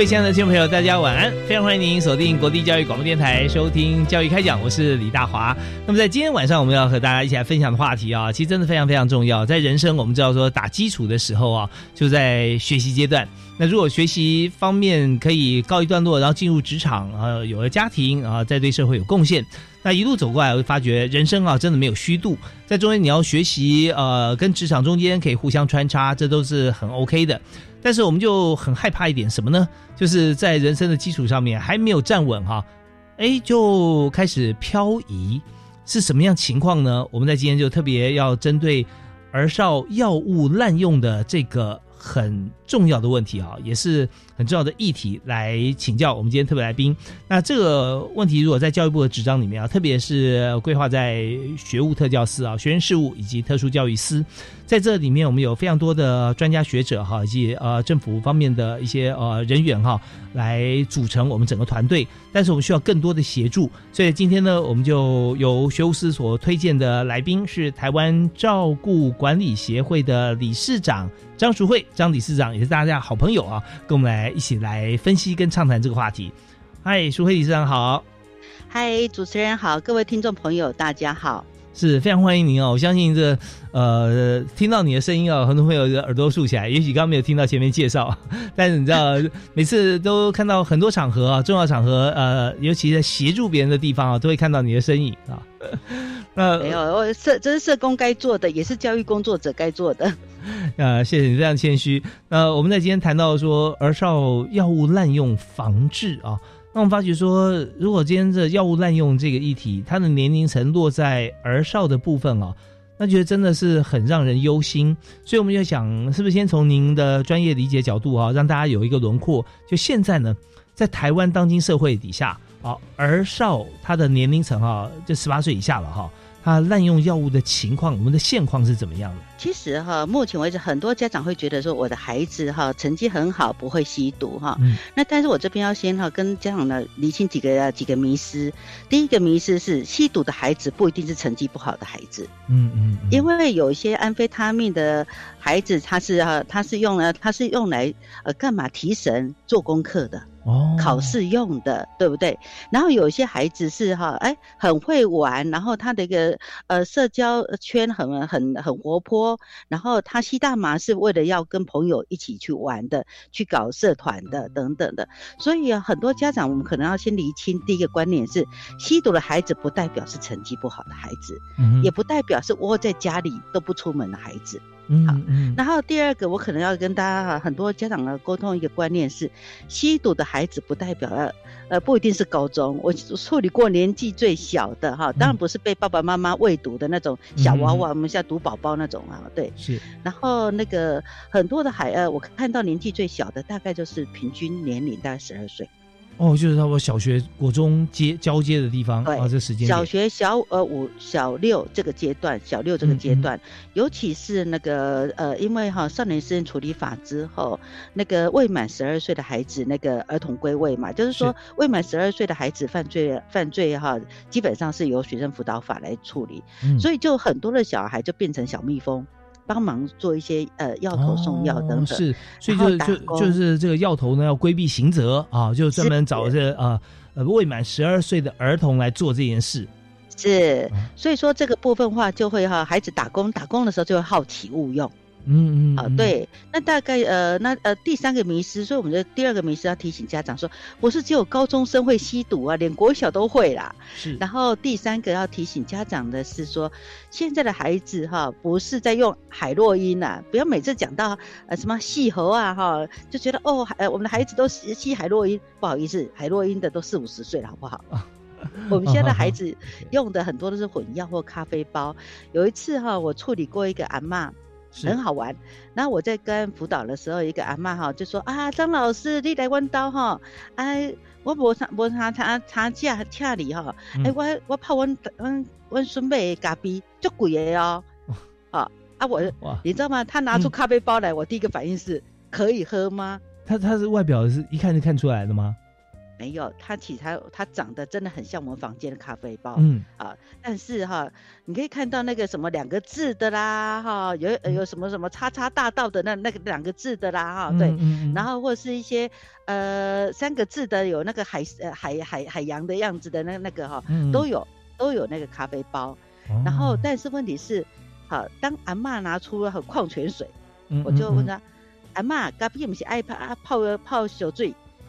各位亲爱的听众朋友，大家晚安！非常欢迎您锁定国立教育广播电台，收听教育开讲，我是李大华。那么在今天晚上，我们要和大家一起来分享的话题啊，其实真的非常非常重要。在人生，我们知道说打基础的时候啊，就在学习阶段。那如果学习方面可以告一段落，然后进入职场啊，有了家庭啊，再对社会有贡献，那一路走过来，会发觉人生啊，真的没有虚度。在中间你要学习，呃，跟职场中间可以互相穿插，这都是很 OK 的。但是我们就很害怕一点什么呢？就是在人生的基础上面还没有站稳哈，哎，就开始漂移，是什么样情况呢？我们在今天就特别要针对儿少药物滥用的这个很重要的问题啊，也是很重要的议题来请教我们今天特别来宾。那这个问题如果在教育部的纸张里面啊，特别是规划在学务特教司啊、学生事务以及特殊教育司。在这里面，我们有非常多的专家学者哈，以及呃政府方面的一些呃人员哈，来组成我们整个团队。但是我们需要更多的协助，所以今天呢，我们就由学务司所推荐的来宾是台湾照顾管理协会的理事长张淑慧，张理事长也是大家好朋友啊，跟我们来一起来分析跟畅谈这个话题。嗨，淑慧理事长好。嗨，主持人好，各位听众朋友大家好。是非常欢迎您哦！我相信这呃，听到你的声音啊，很多朋友的耳朵竖起来。也许刚刚没有听到前面介绍，但是你知道，每次都看到很多场合啊，重要场合，呃，尤其在协助别人的地方啊，都会看到你的身影啊。那没有，我社这是社工该做的，也是教育工作者该做的。啊，谢谢你这样谦虚。那我们在今天谈到说儿少药物滥用防治啊。那我们发觉说，如果今天这药物滥用这个议题，它的年龄层落在儿少的部分啊，那觉得真的是很让人忧心。所以我们就想，是不是先从您的专业理解角度啊，让大家有一个轮廓？就现在呢，在台湾当今社会底下啊，儿少他的年龄层啊，就十八岁以下了哈。他滥用药物的情况，我们的现况是怎么样的？其实哈，目前为止，很多家长会觉得说，我的孩子哈成绩很好，不会吸毒哈。嗯。那但是我这边要先哈跟家长呢理清几个几个迷思。第一个迷思是，吸毒的孩子不一定是成绩不好的孩子。嗯嗯。因为有一些安非他命的孩子，他是哈他是用了他是用来呃干嘛提神做功课的。哦，考试用的，对不对？然后有一些孩子是哈，哎，很会玩，然后他的一个呃社交圈很很很活泼，然后他吸大麻是为了要跟朋友一起去玩的，去搞社团的等等的。所以很多家长，我们可能要先厘清第一个观念是：吸毒的孩子不代表是成绩不好的孩子，也不代表是窝在家里都不出门的孩子。好，然后第二个，我可能要跟大家哈很多家长啊沟通一个观念是，吸毒的孩子不代表呃呃不一定是高中，我处理过年纪最小的哈，当然不是被爸爸妈妈喂毒的那种小娃娃，我们像毒宝宝那种啊，对，是。然后那个很多的孩呃，我看到年纪最小的大概就是平均年龄大概十二岁。哦，就是差不多小学、国中接交接的地方啊，这时间。小学小呃五、小六这个阶段，小六这个阶段，尤其是那个呃，因为哈少年私人处理法之后，那个未满十二岁的孩子，那个儿童归位嘛，就是说未满十二岁的孩子犯罪犯罪哈，基本上是由学生辅导法来处理，所以就很多的小孩就变成小蜜蜂。帮忙做一些呃药头送药等等，是，所以就就就是这个药头呢要规避刑责啊，就专门找这呃呃未满十二岁的儿童来做这件事。是，所以说这个部分话就会哈，孩子打工打工的时候就会好奇误用。嗯嗯，啊，对，那大概呃，那呃第三个迷失，所以我们的第二个迷失要提醒家长说，不是只有高中生会吸毒啊，连国小都会啦。是。然后第三个要提醒家长的是说，现在的孩子哈，不是在用海洛因呐，不要每次讲到呃什么细猴啊哈，就觉得哦，呃我们的孩子都吸吸海洛因，不好意思，海洛因的都四五十岁了，好不好？我们现在的孩子 用的很多都是混药或咖啡包。有一次哈，我处理过一个阿妈。很好玩。然后我在跟辅导的时候，一个阿妈哈就说啊，张老师你来弯刀哈，哎，我无查无查查查价恰你哈，哎，我我泡温温温孙妹咖啡足贵的哦，啊啊我，你知道吗？他拿出咖啡包来，我第一个反应是可以喝吗？他他是外表是一看就看出来的吗？没有，它其实它它长得真的很像我们房间的咖啡包，嗯。啊，但是哈，你可以看到那个什么两个字的啦，哈，有有什么什么叉叉大道的那那个两个字的啦，哈，对，然后或者是一些呃三个字的，有那个海呃海海海洋的样子的那那个哈，都有都有那个咖啡包，然后但是问题是，好，当阿妈拿出了矿泉水，我就问他，阿妈咖啡不是爱泡泡泡小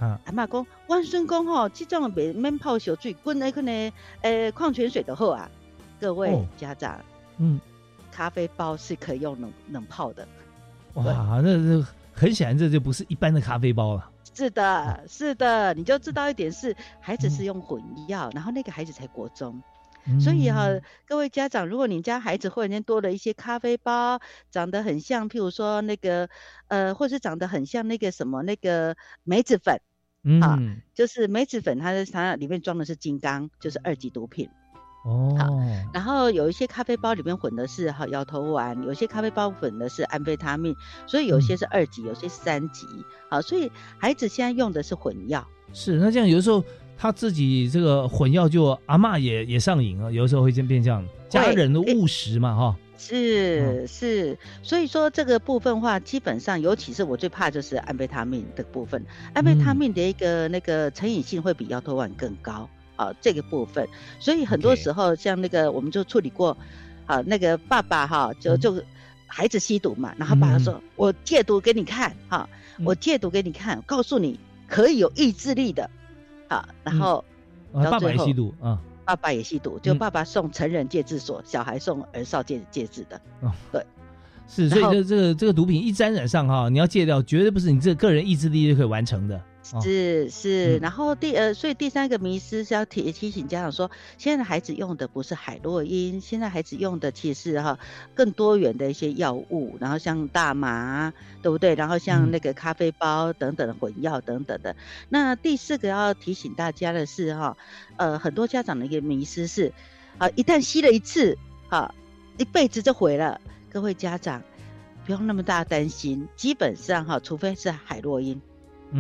水？阿妈讲，万孙公吼，这种免免泡小水，滚那个呢，呃，矿泉水的好啊。各位家长，嗯，咖啡包是可以用冷冷泡的。哇，那那很显然这就不是一般的咖啡包了。是的，是的，你就知道一点是，孩子是用混药，然后那个孩子才国中，所以哈，各位家长，如果你家孩子忽然间多了一些咖啡包，长得很像，譬如说那个，呃，或是长得很像那个什么那个梅子粉。嗯，就是梅子粉，它的它里面装的是金刚，就是二级毒品。哦，好，然后有一些咖啡包里面混的是哈摇头丸，有些咖啡包混的是安非他命，所以有些是二级，有些是三级。好，所以孩子现在用的是混药。是，那这样有的时候他自己这个混药就阿妈也也上瘾了，有的时候会变变这样，家人的误食嘛哈。是是，所以说这个部分话，基本上，尤其是我最怕就是安非他命的部分，安非他命的一个那个成瘾性会比摇头丸更高啊，这个部分，所以很多时候像那个我们就处理过，啊，那个爸爸哈，就就孩子吸毒嘛，然后爸爸说，我戒毒给你看哈，我戒毒给你看，告诉你可以有意志力的，好，然后爸爸也吸毒啊。爸爸也吸毒，就爸爸送成人戒治所，小孩送儿少戒戒治的。哦，对，是，所以这这个这个毒品一沾染上哈，你要戒掉，绝对不是你这个人意志力就可以完成的。是是，然后第呃，所以第三个迷思是要提提醒家长说，现在的孩子用的不是海洛因，现在孩子用的其实是哈更多元的一些药物，然后像大麻，对不对？然后像那个咖啡包等等的混药等等的。那第四个要提醒大家的是哈，呃，很多家长的一个迷思是，啊，一旦吸了一次，哈，一辈子就毁了。各位家长不用那么大担心，基本上哈，除非是海洛因。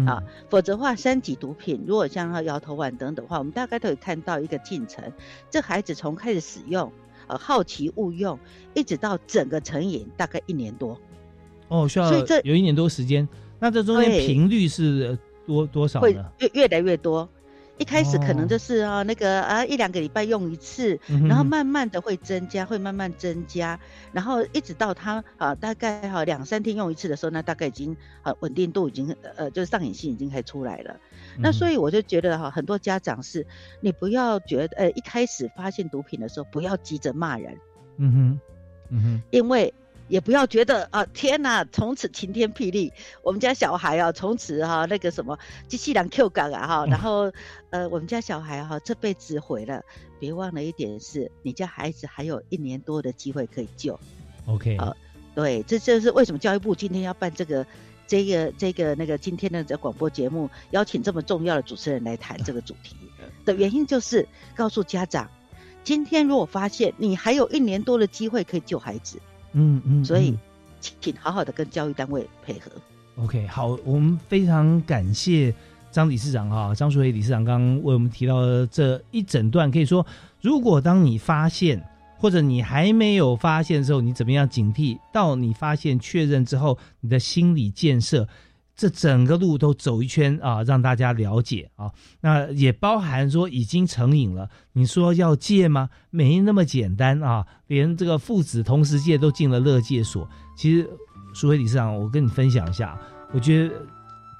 啊，否则话三级毒品，如果像他摇头丸等等的话，我们大概都有看到一个进程。这孩子从开始使用，呃，好奇误用，一直到整个成瘾，大概一年多。哦，需要所以这有一年多时间。那这中间频率是多多少呢？会越越来越多。一开始可能就是啊，那个啊一两个礼拜用一次，然后慢慢的会增加，会慢慢增加，然后一直到他啊大概哈两三天用一次的时候，那大概已经啊稳定度已经呃就是上瘾性已经开出来了。那所以我就觉得哈，很多家长是，你不要觉得呃一开始发现毒品的时候不要急着骂人，嗯哼，嗯哼，因为。也不要觉得啊，天哪，从此晴天霹雳，我们家小孩啊，从此哈那个什么机器人 Q 感啊哈，然后呃，我们家小孩哈这辈子毁了。别忘了一点是，你家孩子还有一年多的机会可以救。OK，啊，对，这就是为什么教育部今天要办这个这个这个那个今天的这广播节目，邀请这么重要的主持人来谈这个主题的原因，就是告诉家长，今天如果发现你还有一年多的机会可以救孩子。嗯嗯，所以请好好的跟教育单位配合。OK，好，我们非常感谢张理事长哈，张淑伟理事长刚刚为我们提到的这一整段，可以说，如果当你发现或者你还没有发现的时候，你怎么样警惕？到你发现确认之后，你的心理建设。这整个路都走一圈啊，让大家了解啊。那也包含说已经成瘾了，你说要戒吗？没那么简单啊。连这个父子同时戒都进了乐戒所，其实苏辉理事长，我跟你分享一下，我觉得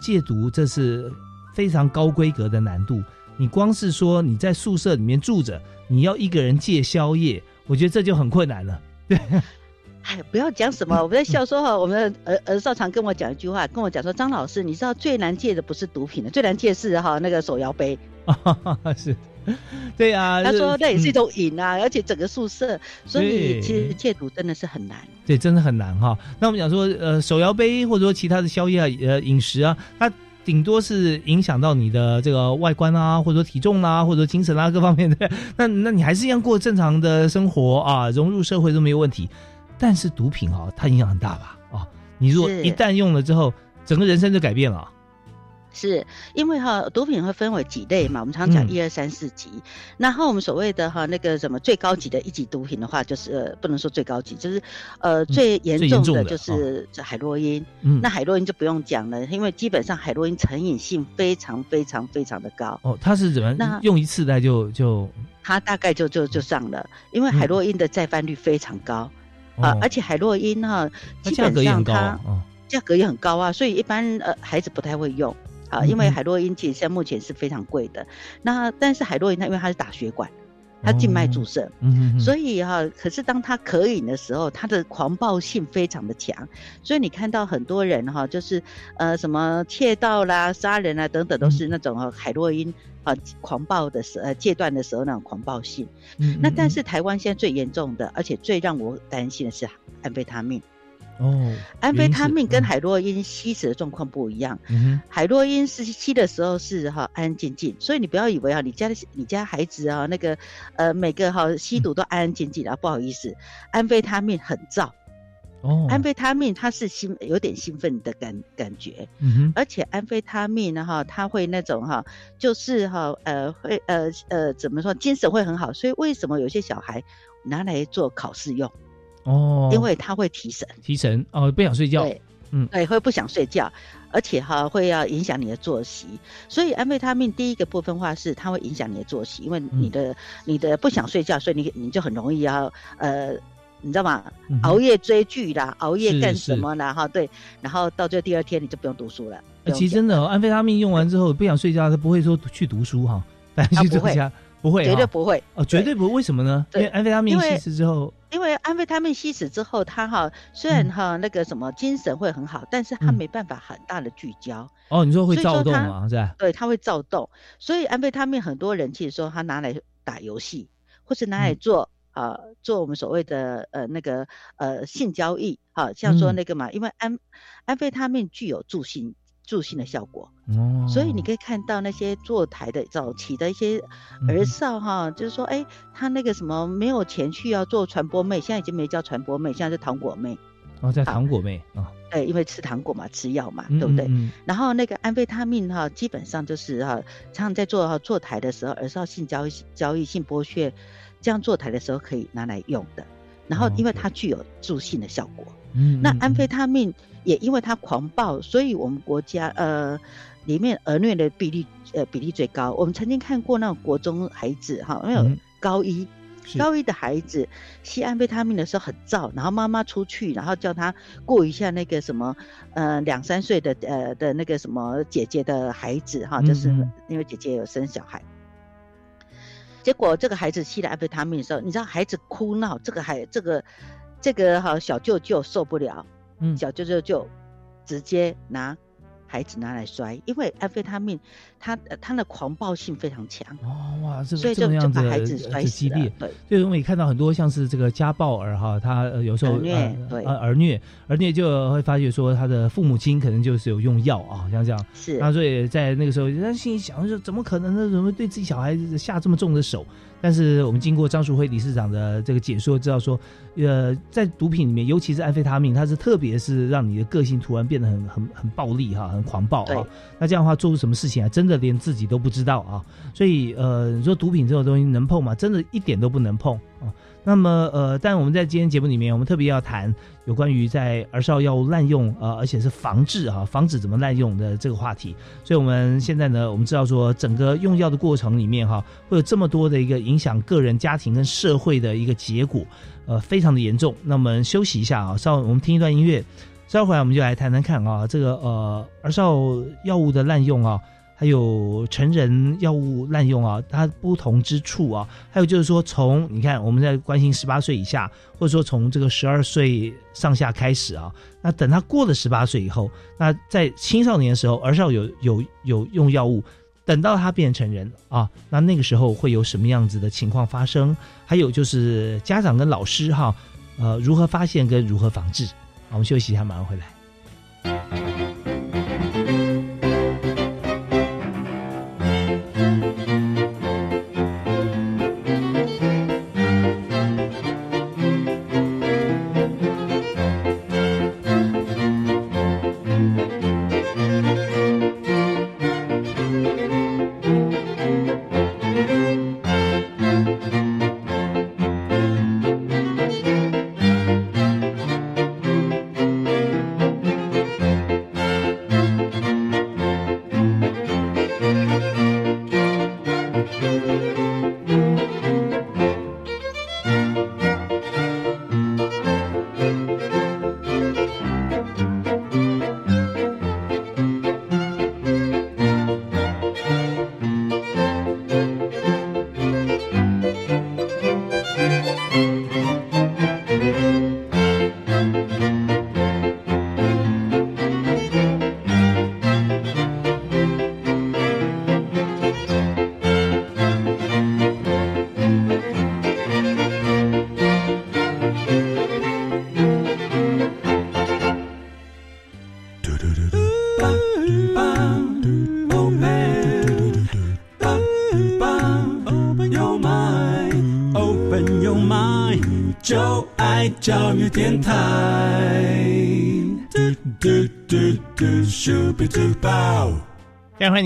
戒毒这是非常高规格的难度。你光是说你在宿舍里面住着，你要一个人戒宵夜，我觉得这就很困难了。对，哎，不要讲什么，我在笑说哈，我们儿儿少常跟我讲一句话，跟我讲说，张老师，你知道最难戒的不是毒品的，最难戒是哈那个手摇杯。是。对啊，他说那也是一种瘾啊，而且整个宿舍，所以其实戒毒真的是很难。对，真的很难哈。那我们讲说，呃，手摇杯或者说其他的宵夜啊，呃，饮食啊，它顶多是影响到你的这个外观啊，或者说体重啊，或者说精神啊各方面的。那那你还是一样过正常的生活啊，融入社会都没有问题。但是毒品哈，它影响很大吧？哦，你如果一旦用了之后，整个人生就改变了。是因为哈，毒品会分为几类嘛？我们常讲一二三四级。然后我们所谓的哈那个什么最高级的一级毒品的话，就是呃不能说最高级，就是呃最严重的就是海洛因。嗯那海洛因就不用讲了，因为基本上海洛因成瘾性非常非常非常的高。哦，它是怎么？那用一次的就就它大概就就就上了，因为海洛因的再犯率非常高啊，而且海洛因哈基本上它价格也很高啊，所以一般呃孩子不太会用。啊，因为海洛因其实现在目前是非常贵的。那但是海洛因它因为它是打血管，它静脉注射，所以哈，可是当它可饮的时候，它的狂暴性非常的强。所以你看到很多人哈，就是呃什么窃盗啦、杀人啊等等，都是那种海洛因啊狂暴的时呃戒断的时候那种狂暴性。那但是台湾现在最严重的，而且最让我担心的是安非他命。哦，安非他命跟海洛因吸食的状况不一样。海洛因是吸的时候是哈安安静静，所以你不要以为啊，你家的你家孩子啊那个呃每个哈吸毒都安安静静啊，不好意思，安非他命很燥。哦，安非他命它是兴有点兴奋的感感觉，嗯而且安非他命呢哈，它会那种哈，就是哈呃会呃呃怎么说精神会很好，所以为什么有些小孩拿来做考试用？哦，因为他会提神，提神哦，不想睡觉，对，嗯，对，会不想睡觉，而且哈会要影响你的作息，所以安非他命第一个部分话是它会影响你的作息，因为你的你的不想睡觉，所以你你就很容易要呃，你知道吗？熬夜追剧啦，熬夜干什么啦？哈，对，然后到最后第二天你就不用读书了。其实真的，安非他命用完之后不想睡觉，他不会说去读书哈，但去这家。不会，绝对不会哦，绝对不会。为什么呢？因为安非他命吸食之后，因为安非他命吸食之后，他哈虽然哈那个什么精神会很好，但是他没办法很大的聚焦。哦，你说会躁动吗？是吧？对，他会躁动。所以安非他命很多人其实说他拿来打游戏，或是拿来做啊做我们所谓的呃那个呃性交易，哈，像说那个嘛，因为安安非他命具有助性。助兴的效果，哦，所以你可以看到那些坐台的早期的一些儿少哈，就是说，哎，他那个什么没有钱去要做传播妹，现在已经没叫传播妹，现在是糖果妹，哦，叫糖果妹啊，对，因为吃糖果嘛，吃药嘛，对不对？然后那个安非他命哈，基本上就是哈，常常在做坐台的时候，儿少性交易、交易性剥削，这样坐台的时候可以拿来用的。然后，因为它具有助性的效果，嗯，那安非他命。也因为他狂暴，所以我们国家呃里面儿虐的比例呃比例最高。我们曾经看过那种国中孩子哈，没有高一高一的孩子吸安非他命的时候很燥，然后妈妈出去，然后叫他过一下那个什么呃两三岁的呃的那个什么姐姐的孩子哈，就是因为姐姐有生小孩，结果这个孩子吸了安非他命的时候，你知道孩子哭闹，这个孩这个这个哈小舅舅受不了。小舅舅就直接拿孩子拿来摔，因为安非他命，他他的狂暴性非常强哦哇，所以就就把孩子摔激烈。对，所以我们也看到很多像是这个家暴儿哈，他有时候儿虐对儿虐儿虐就会发觉说他的父母亲可能就是有用药啊，像这样是，那所以在那个时候，他心里想说，怎么可能呢？怎么对自己小孩子下这么重的手？但是我们经过张淑辉理事长的这个解说，知道说，呃，在毒品里面，尤其是安非他命，它是特别是让你的个性突然变得很很很暴力哈，很狂暴啊。那这样的话，做出什么事情啊，真的这连自己都不知道啊。所以呃，你说毒品这种东西能碰吗？真的一点都不能碰啊。那么呃，但我们在今天节目里面，我们特别要谈有关于在儿少药物滥用呃，而且是防治啊，防止怎么滥用的这个话题。所以我们现在呢，我们知道说整个用药的过程里面哈，会有这么多的一个影响个人、家庭跟社会的一个结果，呃，非常的严重。那我们休息一下啊，稍我们听一段音乐。稍后回来我们就来谈谈看啊，这个呃儿少药物的滥用啊。还有成人药物滥用啊，它不同之处啊，还有就是说，从你看我们在关心十八岁以下，或者说从这个十二岁上下开始啊，那等他过了十八岁以后，那在青少年的时候，儿少有有有用药物，等到他变成人啊，那那个时候会有什么样子的情况发生？还有就是家长跟老师哈，呃，如何发现跟如何防治？我们休息一下，马上回来。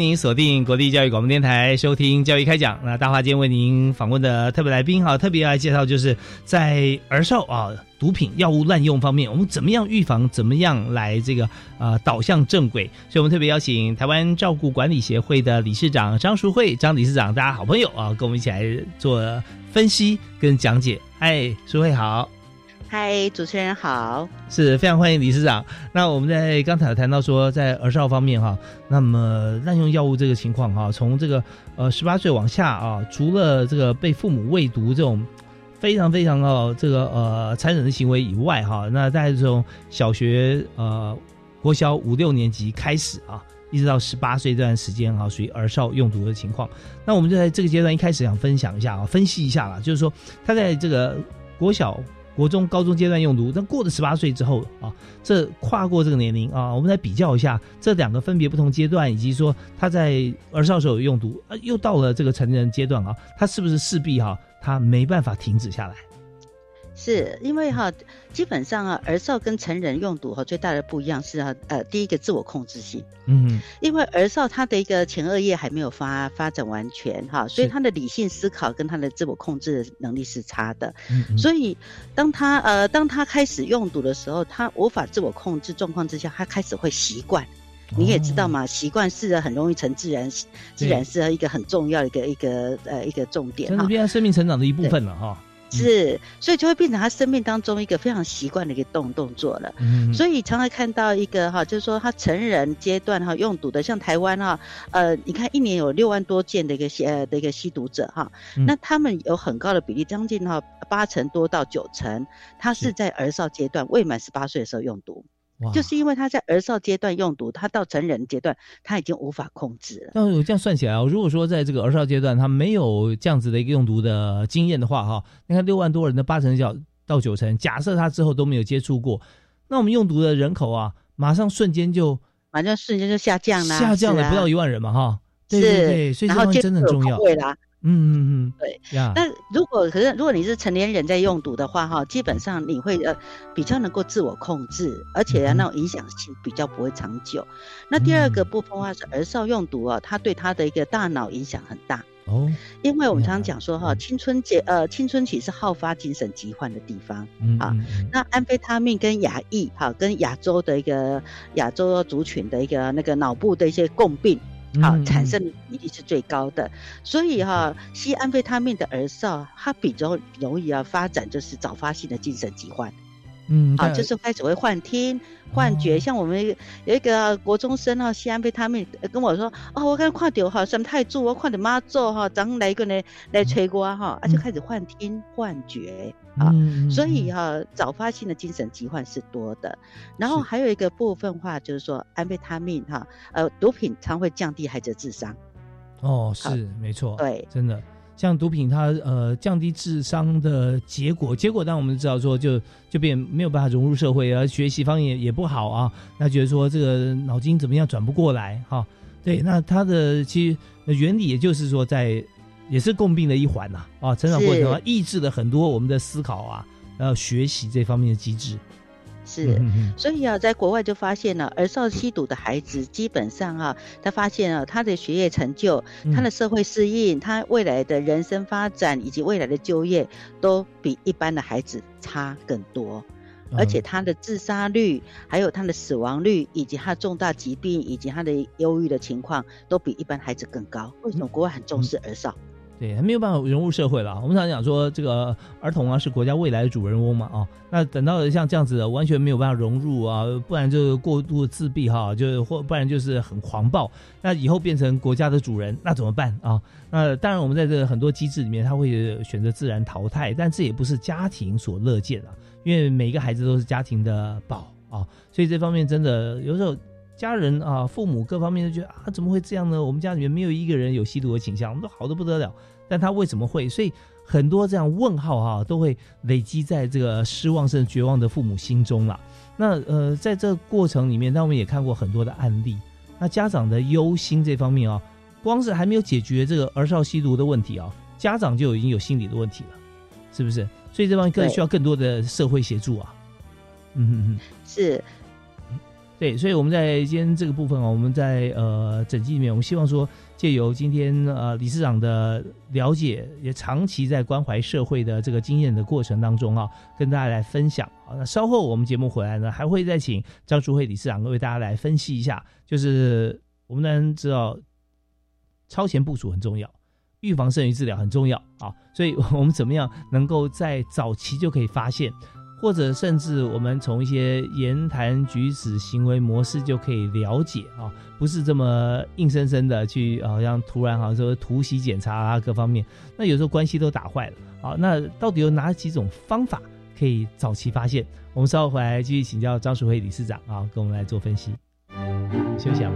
迎您锁定国立教育广播电台收听教育开讲。那大华今天为您访问的特别来宾哈，特别来介绍就是在儿少啊毒品药物滥用方面，我们怎么样预防，怎么样来这个啊导向正轨。所以我们特别邀请台湾照顾管理协会的理事长张淑慧张理事长，大家好朋友啊，跟我们一起来做分析跟讲解。哎，淑慧好。嗨，主持人好，是非常欢迎理事长。那我们在刚才谈到说，在儿少方面哈，那么滥用药物这个情况哈，从这个呃十八岁往下啊，除了这个被父母喂毒这种非常非常哦这个呃残忍的行为以外哈，那在这种小学呃国小五六年级开始啊，一直到十八岁这段时间哈，属于儿少用毒的情况。那我们就在这个阶段一开始想分享一下啊，分析一下啦，就是说他在这个国小。国中、高中阶段用毒，但过了十八岁之后啊，这跨过这个年龄啊，我们来比较一下这两个分别不同阶段，以及说他在儿少时候有用毒，啊，又到了这个成人阶段啊，他是不是势必哈，他没办法停止下来？是因为哈，基本上啊，儿少跟成人用毒哈最大的不一样是啊，呃，第一个自我控制性，嗯，因为儿少他的一个前额叶还没有发发展完全哈，所以他的理性思考跟他的自我控制能力是差的，嗯，所以当他呃当他开始用毒的时候，他无法自我控制状况之下，他开始会习惯，你也知道嘛，习惯是很容易成自然，自然是一个很重要的一个一个呃一个重点哈，变成生命成长的一部分了哈。是，所以就会变成他生命当中一个非常习惯的一个动动作了。嗯，所以常常看到一个哈，就是说他成人阶段哈用毒的，像台湾哈，呃，你看一年有六万多件的一个吸呃的一个吸毒者哈，那他们有很高的比例，将近哈八成多到九成，他是在儿少阶段未满十八岁的时候用毒。就是因为他在儿少阶段用毒，他到成人阶段他已经无法控制了。那我这样算起来啊，如果说在这个儿少阶段他没有这样子的一个用毒的经验的话，哈，你看六万多人的八成角到九成，假设他之后都没有接触过，那我们用毒的人口啊，马上瞬间就，马上瞬间就下降了，下降了不到一万人嘛，哈，对对对，所以这东西真的很重要。嗯嗯嗯，对。那如果可是如果你是成年人在用毒的话，哈，基本上你会呃比较能够自我控制，而且那种影响性比较不会长久。那第二个部分的话是儿少用毒啊，它对他的一个大脑影响很大哦。因为我们常常讲说哈，青春节呃青春期是好发精神疾患的地方啊。那安非他命跟亚裔哈，跟亚洲的一个亚洲族群的一个那个脑部的一些共病。好，产生的比例是最高的，所以哈，吸安非他命的儿少，他比较容易啊发展就是早发性的精神疾患。嗯，好，就是开始会幻听、幻觉。像我们有一个国中生啊，西安被他们跟我说：“哦，我刚看到哈，什么太祖，我看到妈祖哈，咱来一个呢来吹瓜哈，啊，就开始幻听、幻觉啊。所以哈，早发性的精神疾患是多的。然后还有一个部分话，就是说安非他命哈，呃，毒品常会降低孩子的智商。哦，是没错，对，真的。像毒品，它呃降低智商的结果，结果当然我们知道说，就就变没有办法融入社会，而学习方面也不好啊。那觉得说这个脑筋怎么样转不过来哈？对，那它的其实原理也就是说，在也是共病的一环呐啊，成长过程啊，抑制了很多我们的思考啊，然后学习这方面的机制。是，所以啊，在国外就发现了，儿少吸毒的孩子，基本上啊，他发现了他的学业成就、他的社会适应、他未来的人生发展以及未来的就业，都比一般的孩子差更多，而且他的自杀率、还有他的死亡率，以及他重大疾病以及他的忧郁的情况，都比一般孩子更高。为什么国外很重视儿少？对，他没有办法融入社会了。我们常讲说，这个儿童啊是国家未来的主人翁嘛，啊，那等到像这样子的，完全没有办法融入啊，不然就过度自闭哈，就是或不然就是很狂暴，那以后变成国家的主人，那怎么办啊？那当然，我们在这个很多机制里面，他会选择自然淘汰，但这也不是家庭所乐见啊，因为每一个孩子都是家庭的宝啊，所以这方面真的有时候家人啊、父母各方面都觉得啊，怎么会这样呢？我们家里面没有一个人有吸毒的倾向，我们都好的不得了。但他为什么会？所以很多这样问号哈，都会累积在这个失望甚至绝望的父母心中了。那呃，在这个过程里面，那我们也看过很多的案例。那家长的忧心这方面啊，光是还没有解决这个儿少吸毒的问题啊，家长就已经有心理的问题了，是不是？所以这方面更需要更多的社会协助啊。嗯嗯嗯，是。对，所以我们在今天这个部分啊，我们在呃整集里面，我们希望说借由今天呃理事长的了解，也长期在关怀社会的这个经验的过程当中啊，跟大家来分享啊。那稍后我们节目回来呢，还会再请张淑慧理事长为大家来分析一下，就是我们能知道超前部署很重要，预防胜于治疗很重要啊。所以我们怎么样能够在早期就可以发现？或者甚至我们从一些言谈举止、行为模式就可以了解啊，不是这么硬生生的去，好像突然好像说突袭检查啊，各方面，那有时候关系都打坏了。好，那到底有哪几种方法可以早期发现？我们稍后回来继续请教张淑慧理事长啊，跟我们来做分析。休息啊。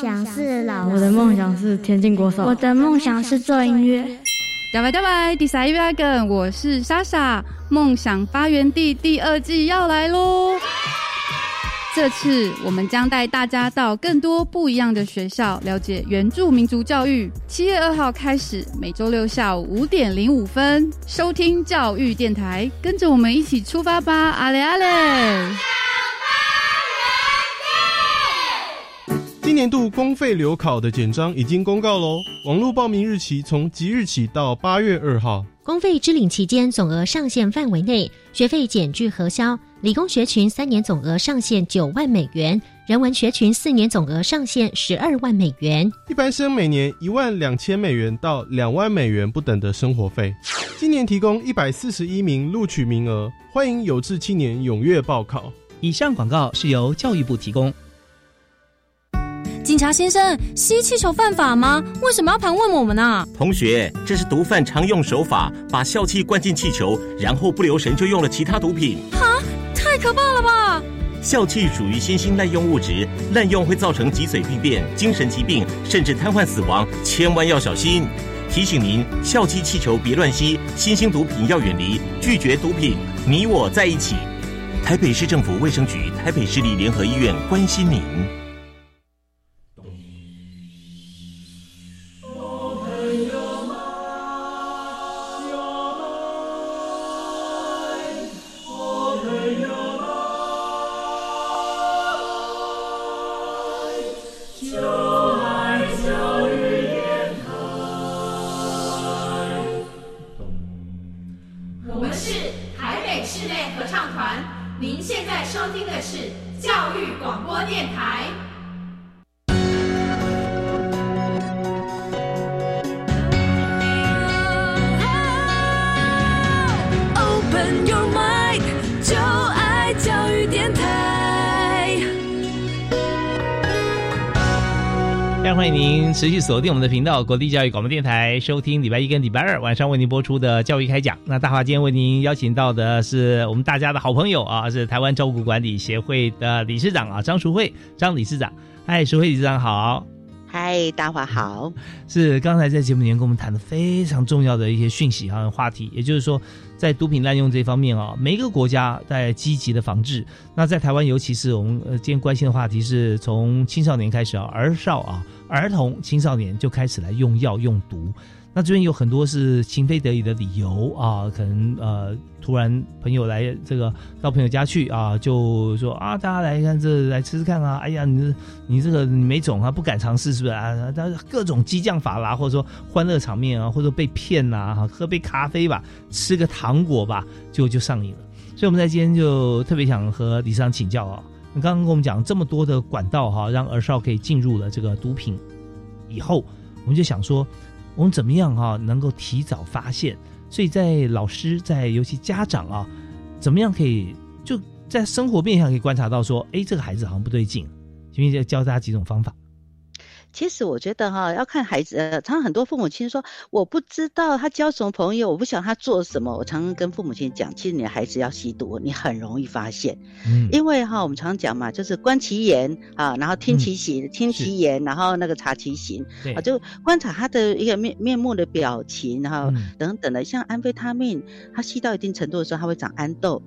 想是老我的梦想是田径国手。我的梦想是做音乐。大拜大拜，第三一梗，我是莎莎，梦想发源地第二季要来喽！这次我们将带大家到更多不一样的学校，了解原住民族教育。七月二号开始，每周六下午五点零五分，收听教育电台，跟着我们一起出发吧！阿雷阿雷。年度公费留考的简章已经公告喽，网络报名日期从即日起到八月二号。公费支领期间总额上限范围内，学费减去核销。理工学群三年总额上限九万美元，人文学群四年总额上限十二万美元。一般生每年一万两千美元到两万美元不等的生活费。今年提供一百四十一名录取名额，欢迎有志青年踊跃报考。以上广告是由教育部提供。警察先生，吸气球犯法吗？为什么要盘问我们呢？同学，这是毒贩常用手法，把笑气灌进气球，然后不留神就用了其他毒品。哈，太可怕了吧！笑气属于新兴滥用物质，滥用会造成脊髓病变、精神疾病，甚至瘫痪死亡，千万要小心。提醒您，笑气气球别乱吸，新兴毒品要远离，拒绝毒品，你我在一起。台北市政府卫生局、台北市立联合医院关心您。持续锁定我们的频道——国立教育广播电台，收听礼拜一跟礼拜二晚上为您播出的教育开讲。那大华今天为您邀请到的是我们大家的好朋友啊，是台湾照顾管理协会的理事长啊，张淑慧张理事长。嗨，淑慧理事长好。嗨，大华好。是刚才在节目里面跟我们谈的非常重要的一些讯息和话题，也就是说，在毒品滥用这方面啊，每一个国家在积极的防治。那在台湾，尤其是我们呃今天关心的话题，是从青少年开始啊，儿少啊。儿童、青少年就开始来用药用毒，那这边有很多是情非得已的理由啊，可能呃突然朋友来这个到朋友家去啊，就说啊大家来看这来吃吃看啊，哎呀你你这个你没种啊，不敢尝试是不是啊？他各种激将法啦，或者说欢乐场面啊，或者被骗呐，哈喝杯咖啡吧，吃个糖果吧，就就上瘾了。所以我们在今天就特别想和李商请教啊。你刚刚跟我们讲这么多的管道哈，让儿少可以进入了这个毒品以后，我们就想说，我们怎么样哈能够提早发现？所以在老师在尤其家长啊，怎么样可以就在生活面上可以观察到说，哎，这个孩子好像不对劲，今天就教大家几种方法。其实我觉得哈，要看孩子。呃，常常很多父母亲说，我不知道他交什么朋友，我不晓得他做什么。我常常跟父母亲讲，其实你的孩子要吸毒，你很容易发现。嗯。因为哈，我们常讲嘛，就是观其言啊，然后听其行，听其言，然后那个察其行。啊，就观察他的一个面面目的表情，然后等等的。像安非他命，他吸到一定程度的时候，他会长安豆。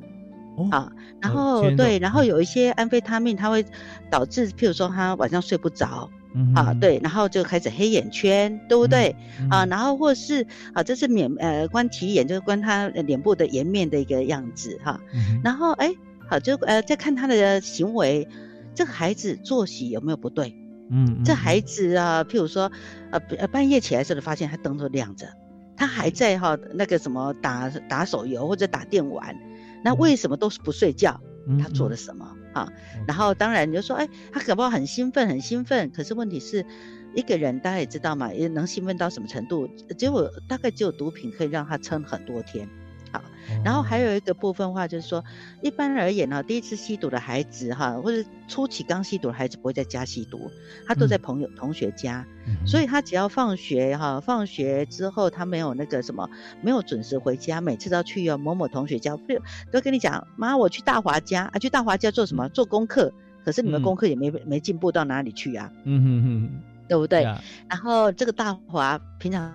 哦。啊，然后对，然后有一些安非他命，它会导致，譬如说他晚上睡不着。啊，对，然后就开始黑眼圈，对不对？啊，然后或是啊，这是免呃观体眼，就是观他脸部的颜面的一个样子哈。然后哎，好，就呃再看他的行为，这个孩子作息有没有不对？嗯，这孩子啊，譬如说呃半夜起来时候发现他灯都亮着，他还在哈那个什么打打手游或者打电玩，那为什么都是不睡觉？他做了什么？啊，然后当然你就说，哎，他搞不好很兴奋，很兴奋。可是问题是，一个人大家也知道嘛，也能兴奋到什么程度？结果大概只有毒品可以让他撑很多天。好，然后还有一个部分话就是说，一般而言呢，第一次吸毒的孩子哈，或者初期刚吸毒的孩子不会在家吸毒，他都在朋友同学家，所以他只要放学哈，放学之后他没有那个什么，没有准时回家，每次都要去某某同学家，都跟你讲，妈，我去大华家啊，去大华家做什么？做功课。可是你们功课也没没进步到哪里去啊，嗯哼哼，对不对？然后这个大华平常。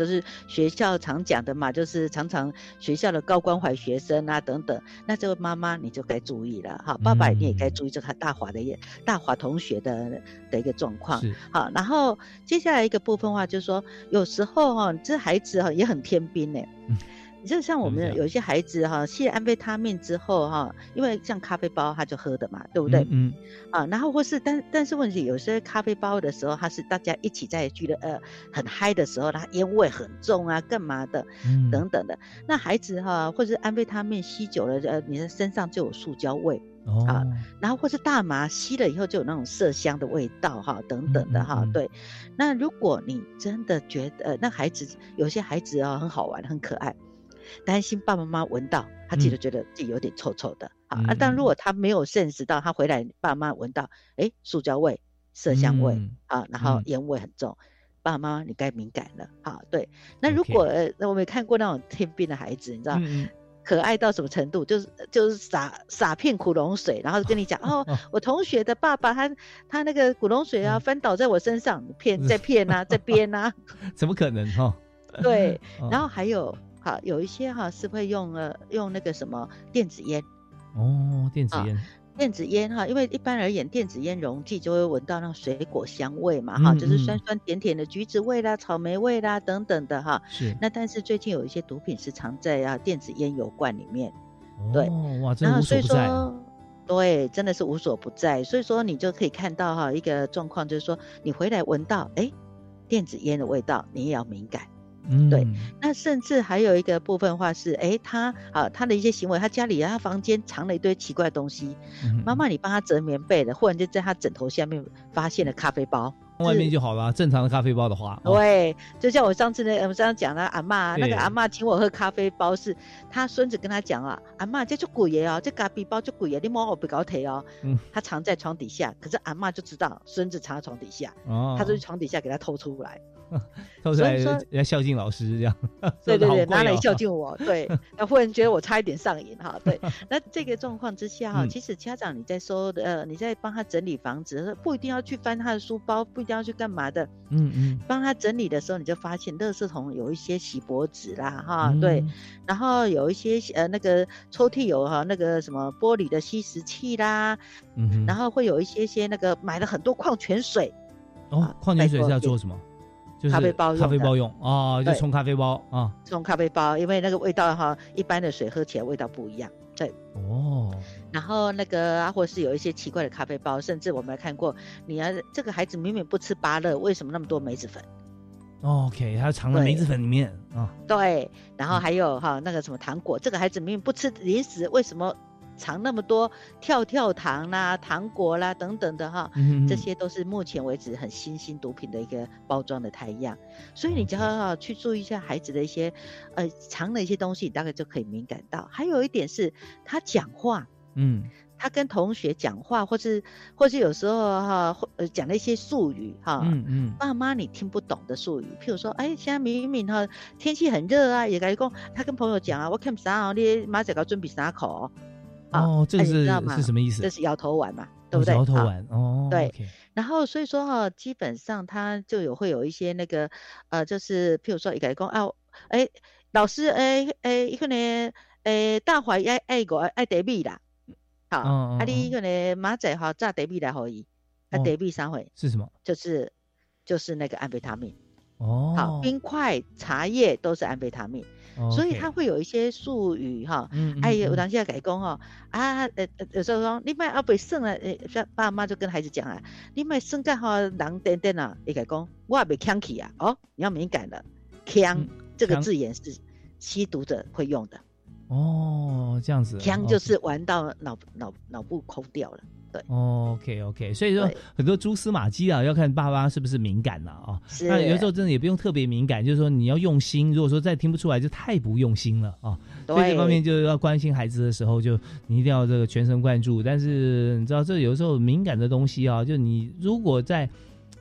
就是学校常讲的嘛，就是常常学校的高关怀学生啊等等，那这位妈妈你就该注意了哈，爸爸你也该注意这个大华的大华同学的的一个状况。好，然后接下来一个部分话就是说，有时候哈，这孩子哈也很天兵呢。你就像我们有一些孩子哈，吸了安非他命之后哈，因为像咖啡包他就喝的嘛，对不对？嗯。啊，然后或是但但是问题，有些咖啡包的时候，他是大家一起在聚的呃很嗨的时候，他烟味很重啊，干嘛的？嗯。等等的，那孩子哈，或者是安非他命吸久了，呃，你的身上就有塑胶味啊。然后或是大麻吸了以后就有那种麝香的味道哈，等等的哈。对。那如果你真的觉得那孩子有些孩子啊很好玩很可爱。担心爸爸妈妈闻到，他其实觉得自己有点臭臭的啊。但如果他没有认识到，他回来爸妈闻到，哎，塑胶味、麝香味啊，然后烟味很重，爸爸妈妈你该敏感了。好，对。那如果那我们看过那种天兵的孩子，你知道，可爱到什么程度？就是就是洒洒片古龙水，然后跟你讲哦，我同学的爸爸他他那个古龙水啊翻倒在我身上，骗 在骗啊，在编啊，怎么可能哈？对，然后还有。好，有一些哈是会用呃用那个什么电子烟，哦，电子烟，电子烟哈，因为一般而言电子烟溶剂就会闻到那水果香味嘛，哈，就是酸酸甜甜的橘子味啦、草莓味啦等等的哈。是。那但是最近有一些毒品是藏在啊电子烟油罐里面，对，哇，真的无所不在。对，真的是无所不在。所以说你就可以看到哈一个状况，就是说你回来闻到哎电子烟的味道，你也要敏感。对，那甚至还有一个部分话是，哎，他啊，他的一些行为，他家里他房间藏了一堆奇怪的东西，妈妈你帮他折棉被了，忽然就在他枕头下面发现了咖啡包。外面就好了，正常的咖啡包的话，对，就像我上次那我们刚刚讲的阿妈，那个阿妈请我喝咖啡包，是他孙子跟他讲啊，阿妈这就鬼耶哦，这咖啡包就鬼耶，你摸我不搞腿哦，嗯，他藏在床底下，可是阿妈就知道孙子藏在床底下，哦，他就去床底下给他偷出来，偷出来要孝敬老师这样，对对对，拿来孝敬我，对，那忽然觉得我差一点上瘾哈，对，那这个状况之下哈，其实家长你在收呃，你在帮他整理房子，不一定要去翻他的书包，不一定。要去干嘛的？嗯嗯，帮他整理的时候，你就发现垃圾桶有一些洗箔纸啦，哈，对，然后有一些呃那个抽屉有哈那个什么玻璃的吸食器啦，嗯，然后会有一些些那个买了很多矿泉水，哦，矿泉水是要做什么？就是咖啡包用咖啡包用哦，就冲咖啡包啊，冲咖啡包，因为那个味道哈，一般的水喝起来味道不一样。对哦，然后那个啊，或是有一些奇怪的咖啡包，甚至我们还看过，你要这个孩子明明不吃芭乐，为什么那么多梅子粉？OK，他藏在梅子粉里面啊。对，然后还有哈那个什么糖果，这个孩子明明不吃零食，为什么？藏那么多跳跳糖啦、糖果啦等等的哈，这些都是目前为止很新兴毒品的一个包装的太样，所以你就要去注意一下孩子的一些呃藏的一些东西，你大概就可以敏感到。还有一点是他讲话，嗯，他跟同学讲话，或是或是有时候哈呃讲了一些术语哈，嗯嗯，爸妈你听不懂的术语，譬如说哎现在明明哈天气很热啊，也该讲他跟朋友讲啊，我看啥啊，你马仔搞准备啥口。哦，这个是是什么意思？这是摇头丸嘛，对不对？摇头丸哦，对。然后所以说哈，基本上它就有会有一些那个呃，就是譬如说一个讲啊，哎，老师哎哎，一个呢，哎，大华爱爱个爱得米啦，好，啊，你一个呢马仔哈炸德米来可以，啊，德米三回是什么？就是就是那个安非他命哦，好，冰块、茶叶都是安非他命。所以他会有一些术语哈，哎呀，我当下改工哈啊，呃呃，有时候说你买阿伯生了，呃，爸妈就跟孩子讲啊，你买生干哈人等等啊，一改工我阿伯呛起啊，哦，你要敏感了，呛这个字眼是吸毒者会用的，哦，这样子，呛就是玩到脑脑脑部空掉了。对，OK OK，所以说很多蛛丝马迹啊，要看爸爸是不是敏感了啊。是那有时候真的也不用特别敏感，就是说你要用心。如果说再听不出来，就太不用心了啊。所以这方面就是要关心孩子的时候，就你一定要这个全神贯注。但是你知道，这有时候敏感的东西啊，就你如果在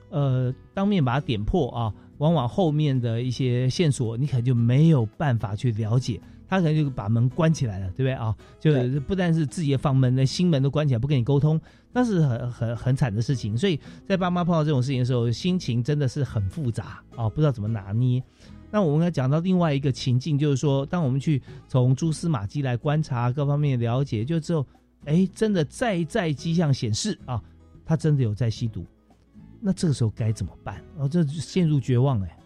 呃当面把它点破啊，往往后面的一些线索，你可能就没有办法去了解。他可能就把门关起来了，对不对啊？就不但是自己的房门、连心门都关起来，不跟你沟通，那是很很很惨的事情。所以在爸妈碰到这种事情的时候，心情真的是很复杂啊，不知道怎么拿捏。那我们要讲到另外一个情境，就是说，当我们去从蛛丝马迹来观察各方面了解，就之后，哎，真的在在迹象显示啊，他真的有在吸毒，那这个时候该怎么办？哦，这陷入绝望哎。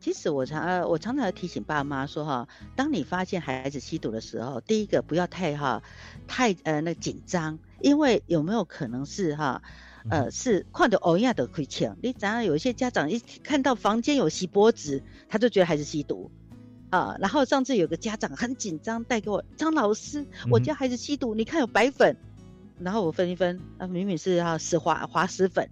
其实我常呃，我常常提醒爸妈说哈，当你发现孩子吸毒的时候，第一个不要太哈，太呃那紧张，因为有没有可能是哈，呃是看到欧亚的亏欠，你早上有一些家长一看到房间有吸脖子，他就觉得孩子吸毒啊。然后上次有个家长很紧张带给我张老师，我家孩子吸毒，你看有白粉，然后我分一分，啊明明是啊石滑滑石粉。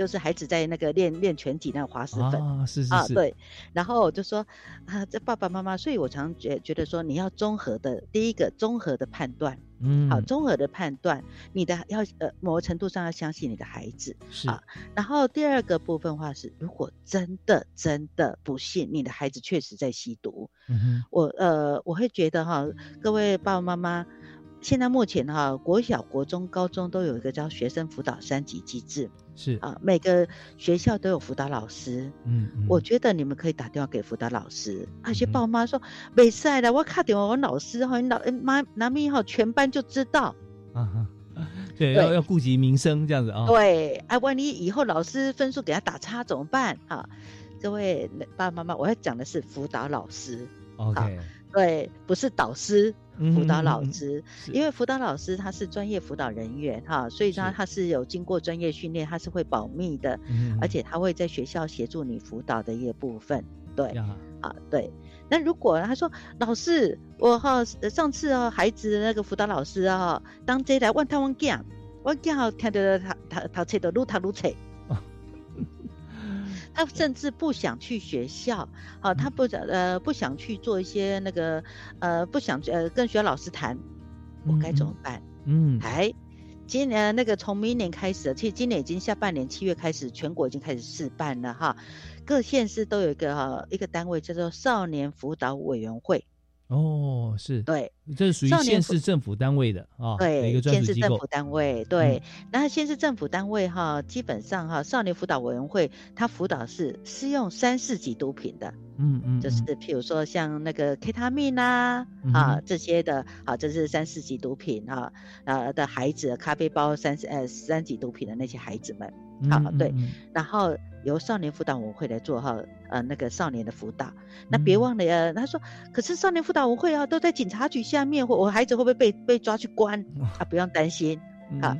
就是孩子在那个练练拳击那个滑石粉啊，是是是，对。然后我就说啊，这爸爸妈妈，所以我常觉觉得说，你要综合的，第一个综合的判断，嗯，好，综合的判断，你的要呃某个程度上要相信你的孩子是啊。然后第二个部分话是，如果真的真的不幸，你的孩子确实在吸毒，嗯我呃我会觉得哈，各位爸爸妈妈。现在目前哈，国小、国中、高中都有一个叫学生辅导三级机制，是啊，每个学校都有辅导老师。嗯，我觉得你们可以打电话给辅导老师。有些爸妈说没事的，我卡电话我老师哈，你老妈拿咪哈，全班就知道。啊哈，对，要要顾及民生这样子啊。对，哎，万一以后老师分数给他打差怎么办？哈，各位爸爸妈妈，我要讲的是辅导老师。OK。对，不是导师，辅导老师，因为辅导老师他是专业辅导人员哈，所以他他是有经过专业训练，他是会保密的，而且他会在学校协助你辅导的一个部分。对，啊，对。那如果他说老师，我哈上次哦孩子的那个辅导老师啊，当这来问他问讲，我讲好听到他他他册的撸他撸册。他甚至不想去学校，好，他不想呃不想去做一些那个呃不想呃跟学校老师谈，我该怎么办？嗯，哎，今年那个从明年开始，其实今年已经下半年七月开始，全国已经开始试办了哈，各县市都有一个哈一个单位叫做少年辅导委员会。哦，是对，这是属于县市政府单位的啊，对，县市政府单位，对，那县市政府单位哈，基本上哈，少年辅导委员会它辅导是适用三四级毒品的，嗯嗯，就是譬如说像那个 K 他命啊啊这些的，啊，这是三四级毒品啊啊的孩子，咖啡包三呃三级毒品的那些孩子们，好对，然后。由少年辅导委员会来做哈，呃，那个少年的辅导。那别忘了呀，他说，可是少年辅导委员会啊，都在警察局下面，或我孩子会不会被被抓去关？啊，不用担心啊，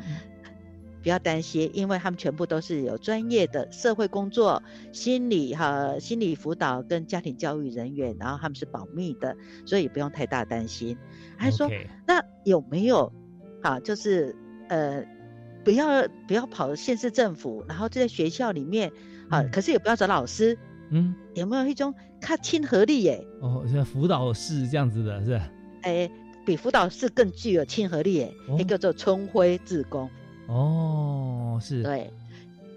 不要担心，因为他们全部都是有专业的社会工作、心理哈、心理辅导跟家庭教育人员，然后他们是保密的，所以不用太大担心。还说，那有没有好，就是呃，不要不要跑县市政府，然后就在学校里面。啊，可是也不要找老师，嗯，有没有一种看亲和力耶？哦，像辅导室这样子的是？哎，比辅导室更具有亲和力耶，那叫做春晖志工。哦，是。对，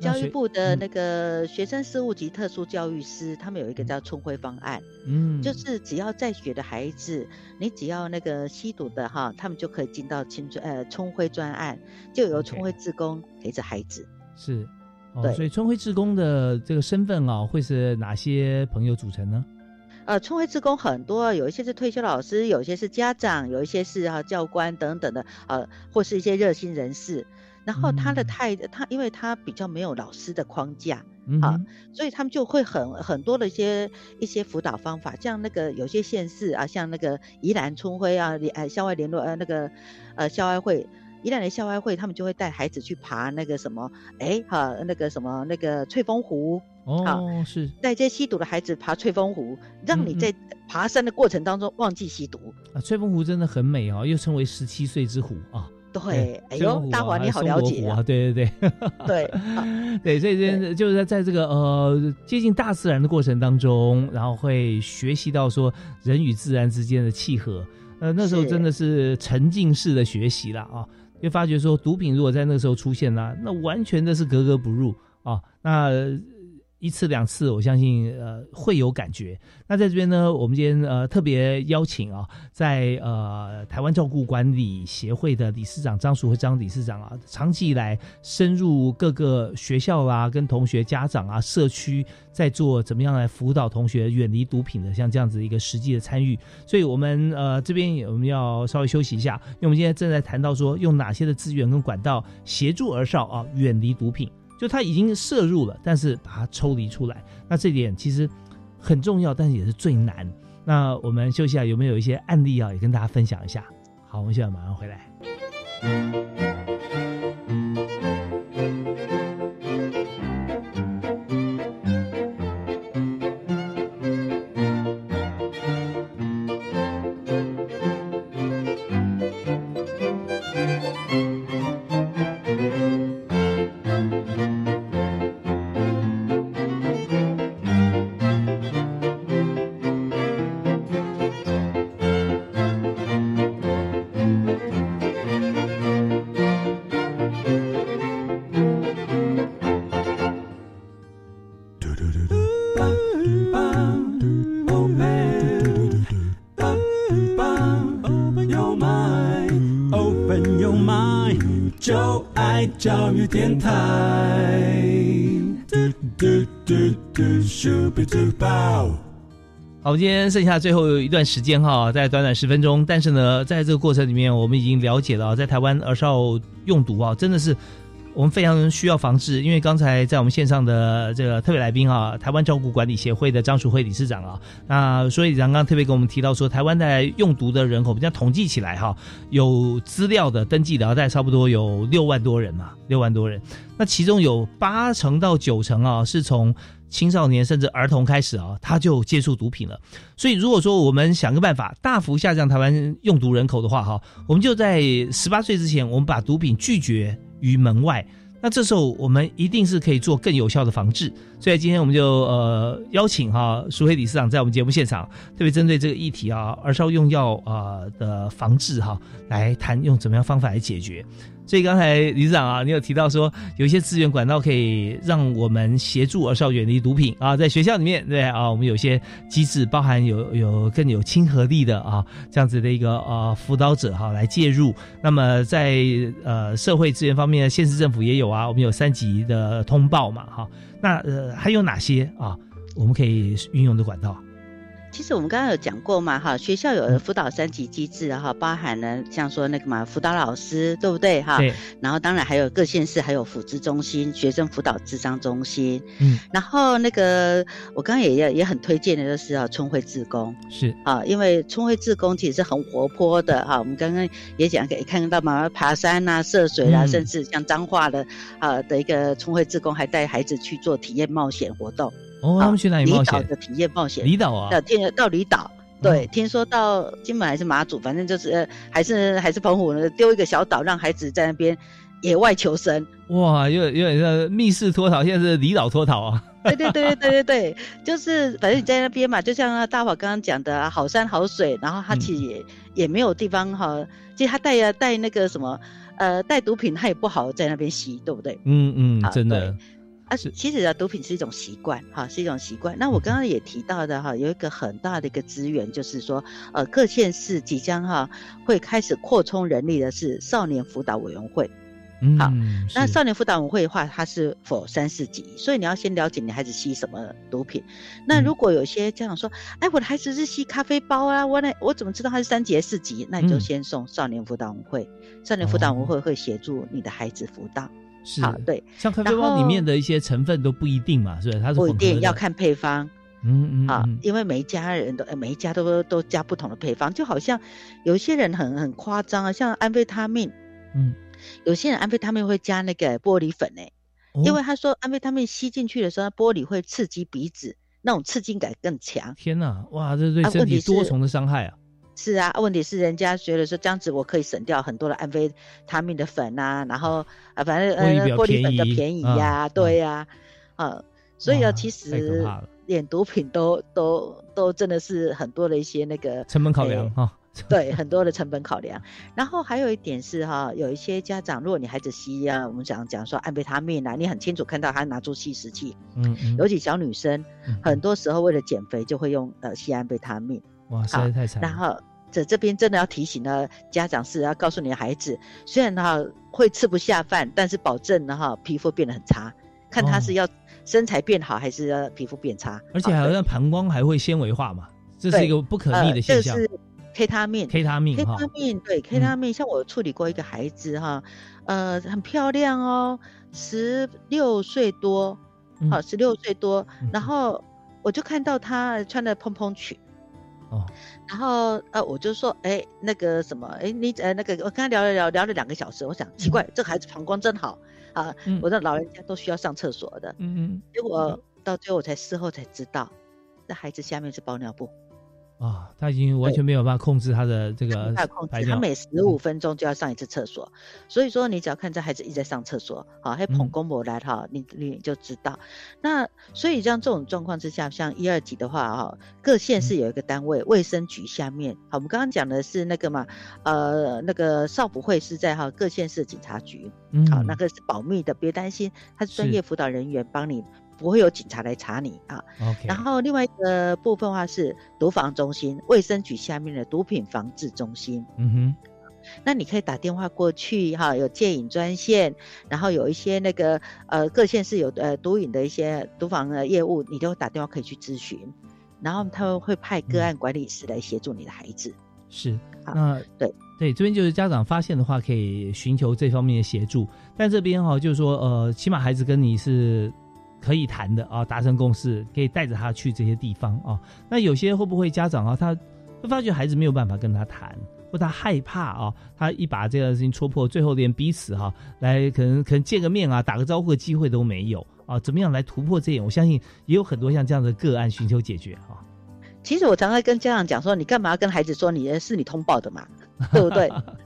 教育部的那个学生事务及特殊教育师，他们有一个叫春晖方案，嗯，就是只要在学的孩子，你只要那个吸毒的哈，他们就可以进到青春呃春晖专案，就由春晖志工陪着孩子。是。哦，所以春晖志工的这个身份啊，会是哪些朋友组成呢？呃，春晖志工很多，有一些是退休老师，有一些是家长，有一些是啊教官等等的，呃，或是一些热心人士。然后他的态，他因为他比较没有老师的框架啊，所以他们就会很很多的一些一些辅导方法，像那个有些县市啊，像那个宜兰春晖啊，呃校外联络呃那个呃校外会。宜兰的校外会，他们就会带孩子去爬那个什么，哎，哈，那个什么，那个翠峰湖，哦，是带这些吸毒的孩子爬翠峰湖，让你在爬山的过程当中忘记吸毒。啊，翠峰湖真的很美哦，又称为十七岁之湖啊。对，哎呦，大华你好了解啊，对对对，对 对，所以这就是在在这个呃接近大自然的过程当中，然后会学习到说人与自然之间的契合，呃，那时候真的是沉浸式的学习了啊。就发觉说，毒品如果在那个时候出现了，那完全的是格格不入啊。那一次两次，我相信呃会有感觉。那在这边呢，我们今天呃特别邀请啊，在呃台湾照顾管理协会的理事长张淑慧张理事长啊，长期以来深入各个学校啊，跟同学、家长啊、社区，在做怎么样来辅导同学远离毒品的，像这样子一个实际的参与。所以我们呃这边我们要稍微休息一下，因为我们现在正在谈到说用哪些的资源跟管道协助儿少啊远离毒品。就他已经摄入了，但是把它抽离出来，那这点其实很重要，但是也是最难。那我们休息下，有没有一些案例啊，也跟大家分享一下？好，我们现在马上回来。电台。好，我们今天剩下最后一段时间哈，在短短十分钟，但是呢，在这个过程里面，我们已经了解了，在台湾儿少用毒啊，真的是。我们非常需要防治，因为刚才在我们线上的这个特别来宾啊，台湾照顾管理协会的张淑慧理事长啊，那所以刚刚特别跟我们提到说，台湾在用毒的人口，比较统计起来哈，有资料的登记的，大概差不多有六万多人嘛，六万多人，那其中有八成到九成啊，是从青少年甚至儿童开始啊，他就接触毒品了。所以如果说我们想个办法大幅下降台湾用毒人口的话哈，我们就在十八岁之前，我们把毒品拒绝。于门外，那这时候我们一定是可以做更有效的防治。所以今天我们就呃邀请哈苏黑理事长在我们节目现场，特别针对这个议题啊，儿少用药啊的防治哈，来谈用怎么样方法来解决。所以刚才理事长啊，你有提到说有一些资源管道可以让我们协助儿少远离毒品啊，在学校里面对啊，我们有些机制包含有有更有亲和力的啊这样子的一个呃辅导者哈来介入。那么在呃社会资源方面，县市政府也有啊，我们有三级的通报嘛哈。那呃还有哪些啊我们可以运用的管道？其实我们刚刚有讲过嘛，哈，学校有辅导三级机制，哈，包含了像说那个嘛辅导老师，对不对，哈？对。然后当然还有各县市还有辅资中心、学生辅导智商中心。嗯。然后那个我刚刚也也也很推荐的就是啊春晖志工。是。啊，因为春晖志工其实是很活泼的哈，我们刚刚也讲可以看到嘛，爬山啊、涉水啊，甚至像彰化的啊的一个春晖志工还带孩子去做体验冒险活动。哦，他们去哪里冒险？离岛的体验冒险，离岛啊，到听到离岛，对，听说到金门还是马祖，反正就是还是还是澎湖呢，丢一个小岛，让孩子在那边野外求生。哇，有有点像密室脱逃，现在是离岛脱逃啊！对对对对对对对，就是反正你在那边嘛，就像大宝刚刚讲的，好山好水，然后他其实也也没有地方哈，其实他带呀带那个什么呃带毒品，他也不好在那边吸，对不对？嗯嗯，真的。啊，其实啊，毒品是一种习惯，哈，是一种习惯。那我刚刚也提到的哈，有一个很大的一个资源，就是说，呃，各县市即将哈会开始扩充人力的是少年辅导委员会。好，那少年辅导委员会的话，它是否三四级，所以你要先了解你孩子吸什么毒品。那如果有些家长说，哎，我的孩子是吸咖啡包啊，我那我怎么知道他是三级还是四级？那你就先送少年辅导委员会，少年辅导委员会会协助你的孩子辅导。是啊，对，像咖啡包里面的一些成分都不一定嘛，是不是？它是不一定要看配方，嗯嗯啊，因为每一家人都每一家都都加不同的配方，就好像有些人很很夸张啊，像安非他命，嗯，有些人安非他命会加那个玻璃粉诶，因为他说安非他命吸进去的时候，玻璃会刺激鼻子，那种刺激感更强。天哪，哇，这对身体多重的伤害啊！是啊，问题是人家觉得说这样子我可以省掉很多的安非他命的粉呐，然后啊，反正呃玻璃粉的便宜呀，对呀，啊，所以啊，其实连毒品都都都真的是很多的一些那个成本考量哈，对，很多的成本考量。然后还有一点是哈，有一些家长，如果你孩子吸啊，我们讲讲说安非他命啊，你很清楚看到他拿出吸食器，嗯嗯，尤其小女生，很多时候为了减肥就会用呃吸安非他命，哇，实在太惨。然后这这边真的要提醒呢，家长是要告诉你的孩子，虽然哈会吃不下饭，但是保证呢哈皮肤变得很差，看他是要身材变好还是要皮肤变差，而且好像膀胱还会纤维化嘛。这是一个不可逆的现象。这是 K 他命，K 他命，K 他命，对 K 他命。像我处理过一个孩子哈，呃，很漂亮哦，十六岁多，好，十六岁多。然后我就看到他穿的蓬蓬裙，哦，然后呃，我就说，哎，那个什么，哎，你呃，那个我跟他聊了聊，聊了两个小时。我想奇怪，这孩子膀胱真好啊，我的老人家都需要上厕所的，嗯嗯。结果到最后我才事后才知道，那孩子下面是包尿布。啊，他已经完全没有办法控制他的这个控制，他每十五分钟就要上一次厕所，所以说你只要看这孩子一直在上厕所，好，还捧公婆来哈，你你就知道。那所以像这种状况之下，像一二级的话哈，各县市有一个单位，卫生局下面，好，我们刚刚讲的是那个嘛，呃，那个少辅会是在哈各县市警察局，好，那个是保密的，别担心，他是专业辅导人员帮你。不会有警察来查你啊。然后另外一个部分话是毒防中心，卫生局下面的毒品防治中心。嗯哼，那你可以打电话过去哈，有戒瘾专线，然后有一些那个呃各县市有呃毒瘾的一些毒防的业务，你都打电话可以去咨询，然后他们会派个案管理师来协助你的孩子。是，那对对，这边就是家长发现的话，可以寻求这方面的协助。但这边哈，就是说呃，起码孩子跟你是。可以谈的啊，达成共识，可以带着他去这些地方啊。那有些会不会家长啊，他会发觉孩子没有办法跟他谈，或他害怕啊，他一把这个事情戳破，最后连彼此哈来可能可能见个面啊，打个招呼的机会都没有啊。怎么样来突破这点？我相信也有很多像这样的个案寻求解决啊。其实我常常跟家长讲说，你干嘛要跟孩子说你是你通报的嘛，对不对？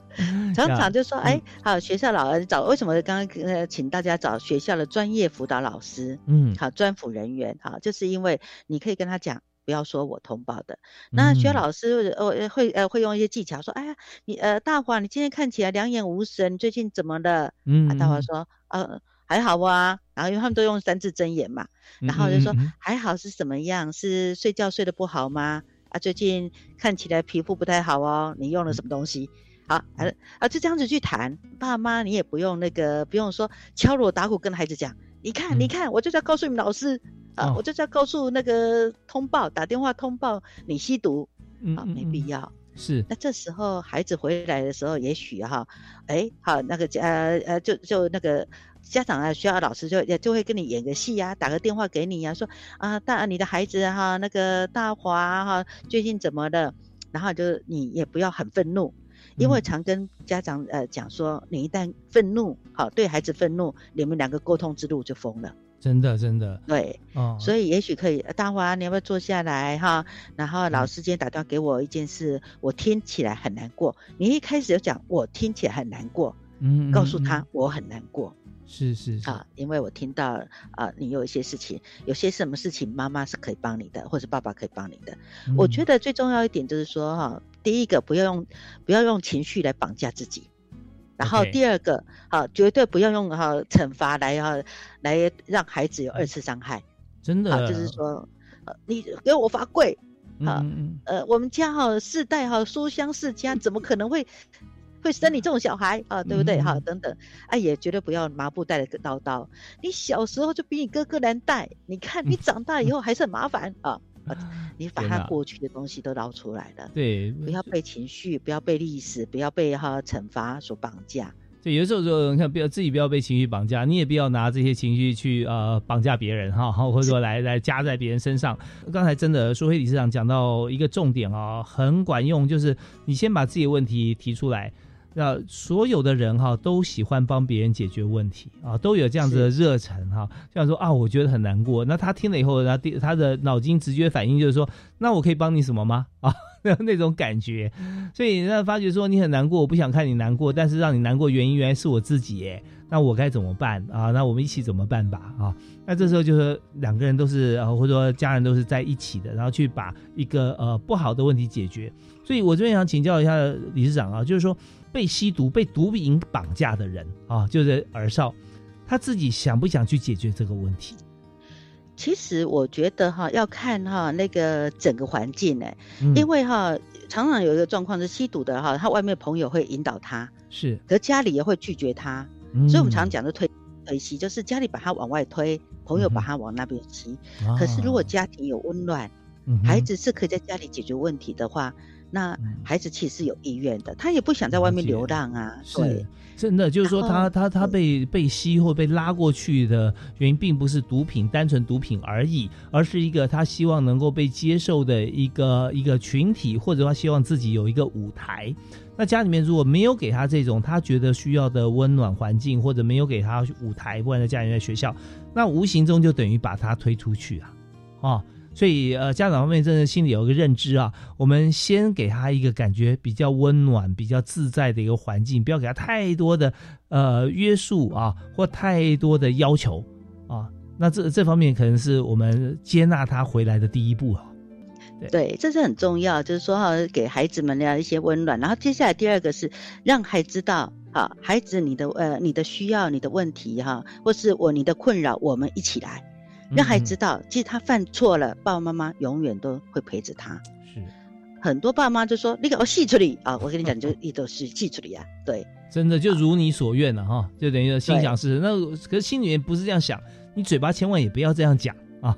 常常就说，哎，好，学校老师找为什么刚刚呃，请大家找学校的专业辅导老师，嗯，好，专辅人员，好，就是因为你可以跟他讲，不要说我通报的。那学校老师呃会呃会用一些技巧说，哎呀，你呃大华，你今天看起来两眼无神，最近怎么了？嗯，啊，大华说，呃还好啊，然后因为他们都用三字真言嘛，然后就说还好是什么样？是睡觉睡得不好吗？啊，最近看起来皮肤不太好哦，你用了什么东西？好，啊啊，就这样子去谈，爸妈你也不用那个，不用说敲锣打鼓跟孩子讲，你看，你看，我就在告诉你们老师，啊，我就在告诉那个通报，打电话通报你吸毒，啊，没必要。是，那这时候孩子回来的时候，也许哈，哎，好，那个家呃，就就那个家长啊，学校老师就也就会跟你演个戏呀，打个电话给你呀，说啊大你的孩子哈，那个大华哈，最近怎么了？然后就你也不要很愤怒。因为常跟家长呃讲说，你一旦愤怒，好对孩子愤怒，你们两个沟通之路就封了。真的，真的。对，哦，所以也许可以，大华，你要不要坐下来哈？然后老师今天打电话给我一件事，我听起来很难过。你一开始就讲我听起来很难过，嗯，告诉他我很难过。是是啊，因为我听到啊，你有一些事情，有些什么事情妈妈是可以帮你的，或者爸爸可以帮你的。我觉得最重要一点就是说哈。第一个不要用不要用情绪来绑架自己，然后第二个好绝对不要用哈惩罚来哈来让孩子有二次伤害，真的就是说呃你给我罚跪啊呃我们家哈世代哈书香世家怎么可能会会生你这种小孩啊对不对？哈等等。哎也绝对不要麻布袋的叨叨，你小时候就比你哥哥难带，你看你长大以后还是很麻烦啊。你把他过去的东西都捞出来了，对，不要被情绪，不要被历史，不要被哈惩罚所绑架。对，有的时候说，你看，不要自己不要被情绪绑架，你也不要拿这些情绪去呃绑架别人哈，或者说来来加在别人身上。刚才真的苏菲理事长讲到一个重点啊，很管用，就是你先把自己的问题提出来。那所有的人哈都喜欢帮别人解决问题啊，都有这样子的热忱哈。像说啊，我觉得很难过。那他听了以后，他第他的脑筋直觉反应就是说，那我可以帮你什么吗？啊，那种感觉。所以那发觉说你很难过，我不想看你难过，但是让你难过原因原来是我自己耶，那我该怎么办啊？那我们一起怎么办吧啊？那这时候就是两个人都是呃或者说家人都是在一起的，然后去把一个呃不好的问题解决。所以我这边想请教一下理事长啊，就是说被吸毒、被毒瘾绑架的人啊，就是儿少，他自己想不想去解决这个问题？其实我觉得哈，要看哈那个整个环境呢，因为哈常常有一个状况是吸毒的哈，他外面朋友会引导他，是，可家里也会拒绝他，所以我们常讲的推推吸，就是家里把他往外推，朋友把他往那边吸。可是如果家庭有温暖，孩子是可以在家里解决问题的话。那孩子其实是有意愿的，他也不想在外面流浪啊。是，真的就是说，他他他被被吸或被拉过去的原因，并不是毒品单纯毒品而已，而是一个他希望能够被接受的一个一个群体，或者他希望自己有一个舞台。那家里面如果没有给他这种他觉得需要的温暖环境，或者没有给他舞台，不管在家里在学校，那无形中就等于把他推出去啊，啊。所以，呃，家长方面真的心里有一个认知啊，我们先给他一个感觉比较温暖、比较自在的一个环境，不要给他太多的呃约束啊，或太多的要求啊。那这这方面可能是我们接纳他回来的第一步啊。对，这是很重要，就是说哈，给孩子们的一些温暖。然后接下来第二个是让孩子知道，哈，孩子你的呃你的需要、你的问题哈，或是我你的困扰，我们一起来。让孩子知道，即使他犯错了，爸爸妈妈永远都会陪着他。是，很多爸妈就说：“那个我细处理啊！”我跟你讲，就一都是细处理啊。对，真的就如你所愿了哈，就等于心想事成。那可是心里面不是这样想，你嘴巴千万也不要这样讲啊。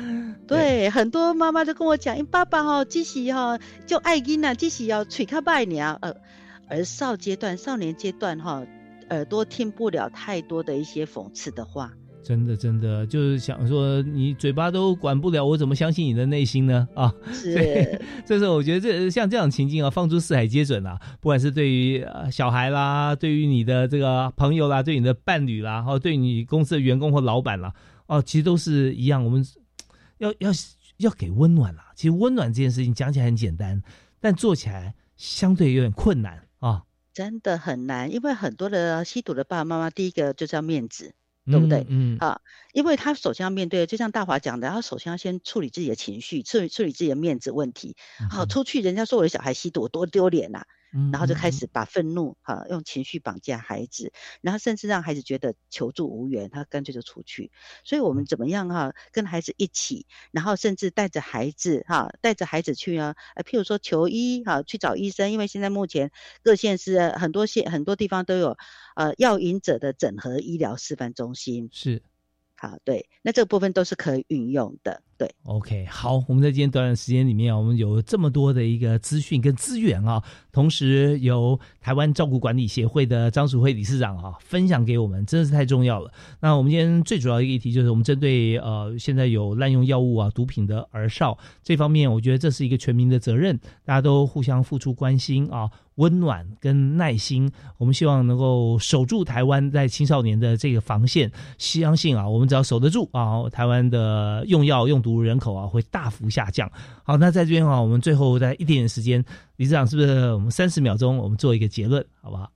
对，很多妈妈都跟我讲：“爸爸哈，即使哈就爱音呐，即使要吹开拜你啊。”呃，而少阶段、少年阶段哈，耳朵听不了太多的一些讽刺的话。真的，真的就是想说，你嘴巴都管不了，我怎么相信你的内心呢？啊，是。这时候我觉得，这像这样情境啊，放诸四海皆准啊。不管是对于小孩啦，对于你的这个朋友啦，对你的伴侣啦，或对你公司的员工或老板啦，哦，其实都是一样。我们要要要给温暖啦。其实温暖这件事情讲起来很简单，但做起来相对有点困难啊。真的很难，因为很多的吸毒的爸爸妈妈，第一个就是要面子。对不对？嗯啊，因为他首先要面对，就像大华讲的，他首先要先处理自己的情绪，处理处理自己的面子问题。好，出去人家说我的小孩吸毒，多丢脸呐！然后就开始把愤怒哈用情绪绑架孩子，然后甚至让孩子觉得求助无援，他干脆就出去。所以我们怎么样哈跟孩子一起，然后甚至带着孩子哈带着孩子去啊，呃譬如说求医哈去找医生，因为现在目前各县市很多县很多地方都有呃药瘾者的整合医疗示范中心是。好，对，那这个部分都是可以运用的，对。OK，好，我们在今天短短时间里面啊，我们有这么多的一个资讯跟资源啊，同时由台湾照顾管理协会的张淑慧理事长啊分享给我们，真的是太重要了。那我们今天最主要一个议题就是，我们针对呃现在有滥用药物啊、毒品的儿少这方面，我觉得这是一个全民的责任，大家都互相付出关心啊。温暖跟耐心，我们希望能够守住台湾在青少年的这个防线。相信啊，我们只要守得住啊，台湾的用药用毒人口啊会大幅下降。好，那在这边啊，我们最后在一点点时间，李市长是不是我们三十秒钟，我们做一个结论，好不好？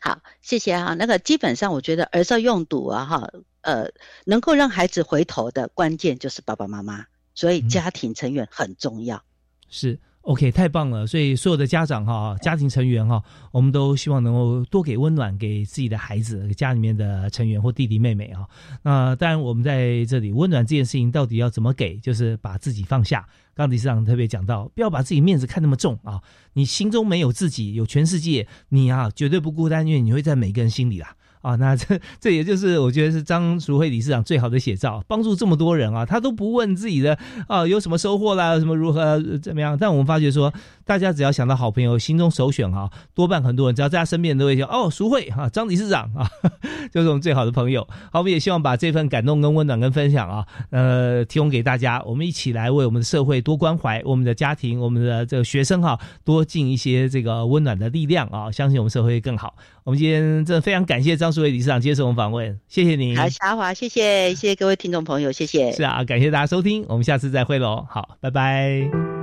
好，谢谢啊。那个基本上，我觉得儿少用毒啊，哈，呃，能够让孩子回头的关键就是爸爸妈妈，所以家庭成员很重要。是。OK，太棒了！所以所有的家长哈，家庭成员哈，我们都希望能够多给温暖给自己的孩子，家里面的成员或弟弟妹妹啊。那当然，我们在这里温暖这件事情到底要怎么给？就是把自己放下。刚理事长特别讲到，不要把自己面子看那么重啊！你心中没有自己，有全世界，你啊绝对不孤单，因为你会在每个人心里啦。啊那这这也就是我觉得是张淑慧理事长最好的写照，帮助这么多人啊，他都不问自己的啊有什么收获啦，什么如何怎么样，但我们发觉说，大家只要想到好朋友，心中首选哈，多半很多人只要在他身边都会说哦，淑慧哈，张理事长啊，就是我们最好的朋友。好，我们也希望把这份感动跟温暖跟分享啊，呃，提供给大家，我们一起来为我们的社会多关怀，我们的家庭，我们的这个学生哈，多尽一些这个温暖的力量啊，相信我们社会会更好。我们今天真的非常感谢张淑伟理事长接受我们访问，谢谢您。好，沙华，谢谢，谢谢各位听众朋友，谢谢。是啊，感谢大家收听，我们下次再会喽。好，拜拜。